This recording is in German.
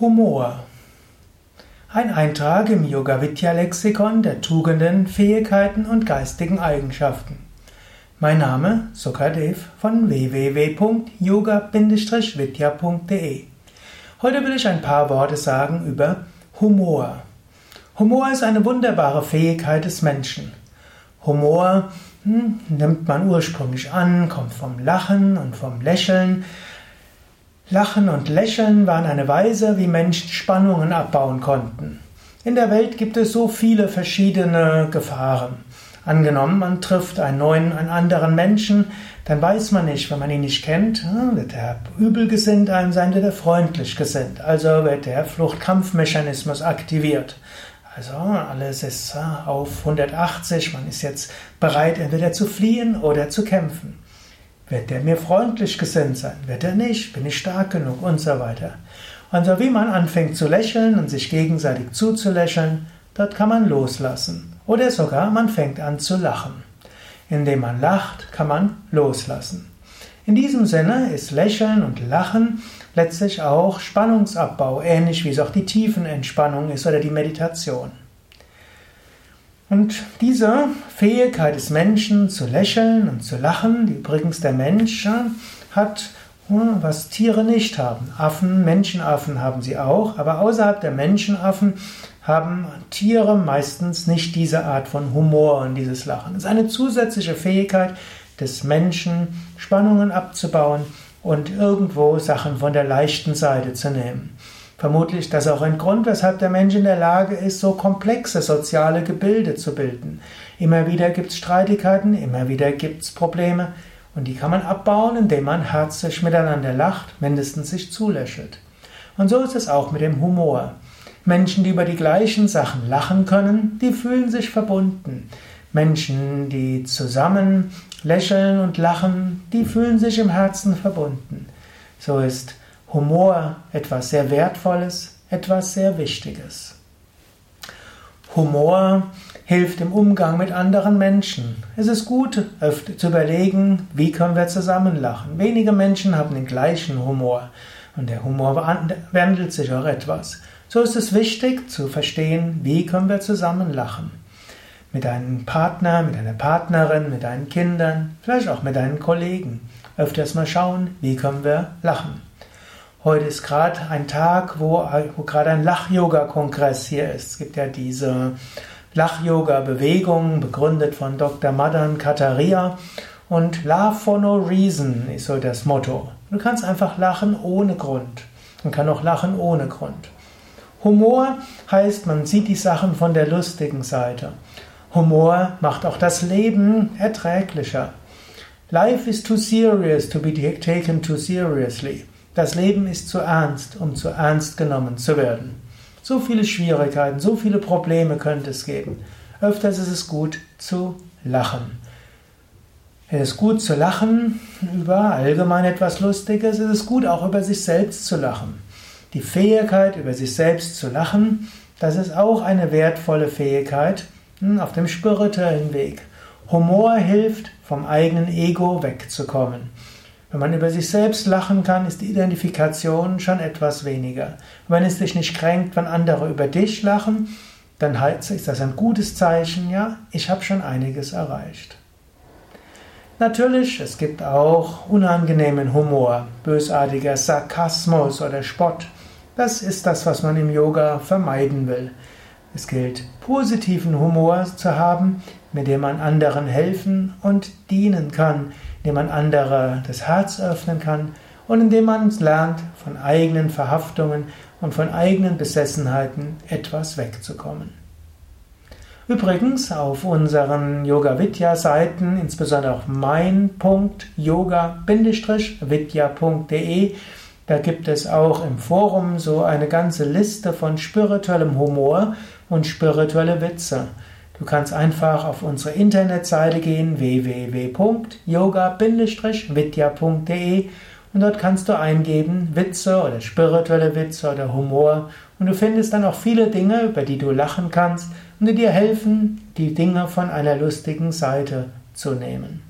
Humor. Ein Eintrag im Yoga Vidya Lexikon der Tugenden, Fähigkeiten und geistigen Eigenschaften. Mein Name Sukadev von www.yoga-vidya.de. Heute will ich ein paar Worte sagen über Humor. Humor ist eine wunderbare Fähigkeit des Menschen. Humor hm, nimmt man ursprünglich an, kommt vom Lachen und vom Lächeln, Lachen und Lächeln waren eine Weise, wie Menschen Spannungen abbauen konnten. In der Welt gibt es so viele verschiedene Gefahren. Angenommen, man trifft einen neuen, einen anderen Menschen, dann weiß man nicht, wenn man ihn nicht kennt, wird er übel gesinnt einem sein, wird er freundlich gesinnt. Also wird der Fluchtkampfmechanismus aktiviert. Also alles ist hm, auf 180, man ist jetzt bereit, entweder zu fliehen oder zu kämpfen. Wird der mir freundlich gesinnt sein? Wird er nicht? Bin ich stark genug? Und so weiter. Und so wie man anfängt zu lächeln und sich gegenseitig zuzulächeln, dort kann man loslassen. Oder sogar man fängt an zu lachen. Indem man lacht, kann man loslassen. In diesem Sinne ist Lächeln und Lachen letztlich auch Spannungsabbau, ähnlich wie es auch die Tiefenentspannung ist oder die Meditation. Und diese Fähigkeit des Menschen zu lächeln und zu lachen, die übrigens der Mensch hat, hm, was Tiere nicht haben. Affen, Menschenaffen haben sie auch, aber außerhalb der Menschenaffen haben Tiere meistens nicht diese Art von Humor und dieses Lachen. Es ist eine zusätzliche Fähigkeit des Menschen, Spannungen abzubauen und irgendwo Sachen von der leichten Seite zu nehmen. Vermutlich das auch ein Grund, weshalb der Mensch in der Lage ist, so komplexe soziale Gebilde zu bilden. Immer wieder gibt es Streitigkeiten, immer wieder gibt es Probleme und die kann man abbauen, indem man herzlich miteinander lacht, mindestens sich zulächelt. Und so ist es auch mit dem Humor. Menschen, die über die gleichen Sachen lachen können, die fühlen sich verbunden. Menschen, die zusammen lächeln und lachen, die fühlen sich im Herzen verbunden. So ist Humor etwas sehr Wertvolles, etwas sehr Wichtiges. Humor hilft im Umgang mit anderen Menschen. Es ist gut zu überlegen, wie können wir zusammen lachen. Wenige Menschen haben den gleichen Humor und der Humor wandelt sich auch etwas. So ist es wichtig zu verstehen, wie können wir zusammen lachen. Mit einem Partner, mit einer Partnerin, mit deinen Kindern, vielleicht auch mit deinen Kollegen. Öfters mal schauen, wie können wir lachen. Heute ist gerade ein Tag, wo, wo gerade ein Lach-Yoga-Kongress hier ist. Es gibt ja diese Lach-Yoga-Bewegung, begründet von Dr. Madan Kataria. Und Laugh for no reason ist so das Motto. Du kannst einfach lachen ohne Grund. Man kann auch lachen ohne Grund. Humor heißt, man sieht die Sachen von der lustigen Seite. Humor macht auch das Leben erträglicher. Life is too serious to be taken too seriously. Das Leben ist zu ernst, um zu ernst genommen zu werden. So viele Schwierigkeiten, so viele Probleme könnte es geben. Öfters ist es gut zu lachen. Es ist gut zu lachen über allgemein etwas Lustiges. Es ist gut auch über sich selbst zu lachen. Die Fähigkeit, über sich selbst zu lachen, das ist auch eine wertvolle Fähigkeit hm, auf dem spirituellen Weg. Humor hilft, vom eigenen Ego wegzukommen. Wenn man über sich selbst lachen kann, ist die Identifikation schon etwas weniger. Wenn es dich nicht kränkt, wenn andere über dich lachen, dann ist das ein gutes Zeichen, ja, ich habe schon einiges erreicht. Natürlich, es gibt auch unangenehmen Humor, bösartiger Sarkasmus oder Spott. Das ist das, was man im Yoga vermeiden will. Es gilt, positiven Humor zu haben, mit dem man anderen helfen und dienen kann, indem man andere das Herz öffnen kann und indem man lernt, von eigenen Verhaftungen und von eigenen Besessenheiten etwas wegzukommen. Übrigens auf unseren Yoga Vidya Seiten, insbesondere auf mein.yoga-vidya.de, da gibt es auch im Forum so eine ganze Liste von spirituellem Humor und spirituelle Witze. Du kannst einfach auf unsere Internetseite gehen www.yoga-vidya.de und dort kannst du eingeben Witze oder spirituelle Witze oder Humor und du findest dann auch viele Dinge, über die du lachen kannst und die dir helfen, die Dinge von einer lustigen Seite zu nehmen.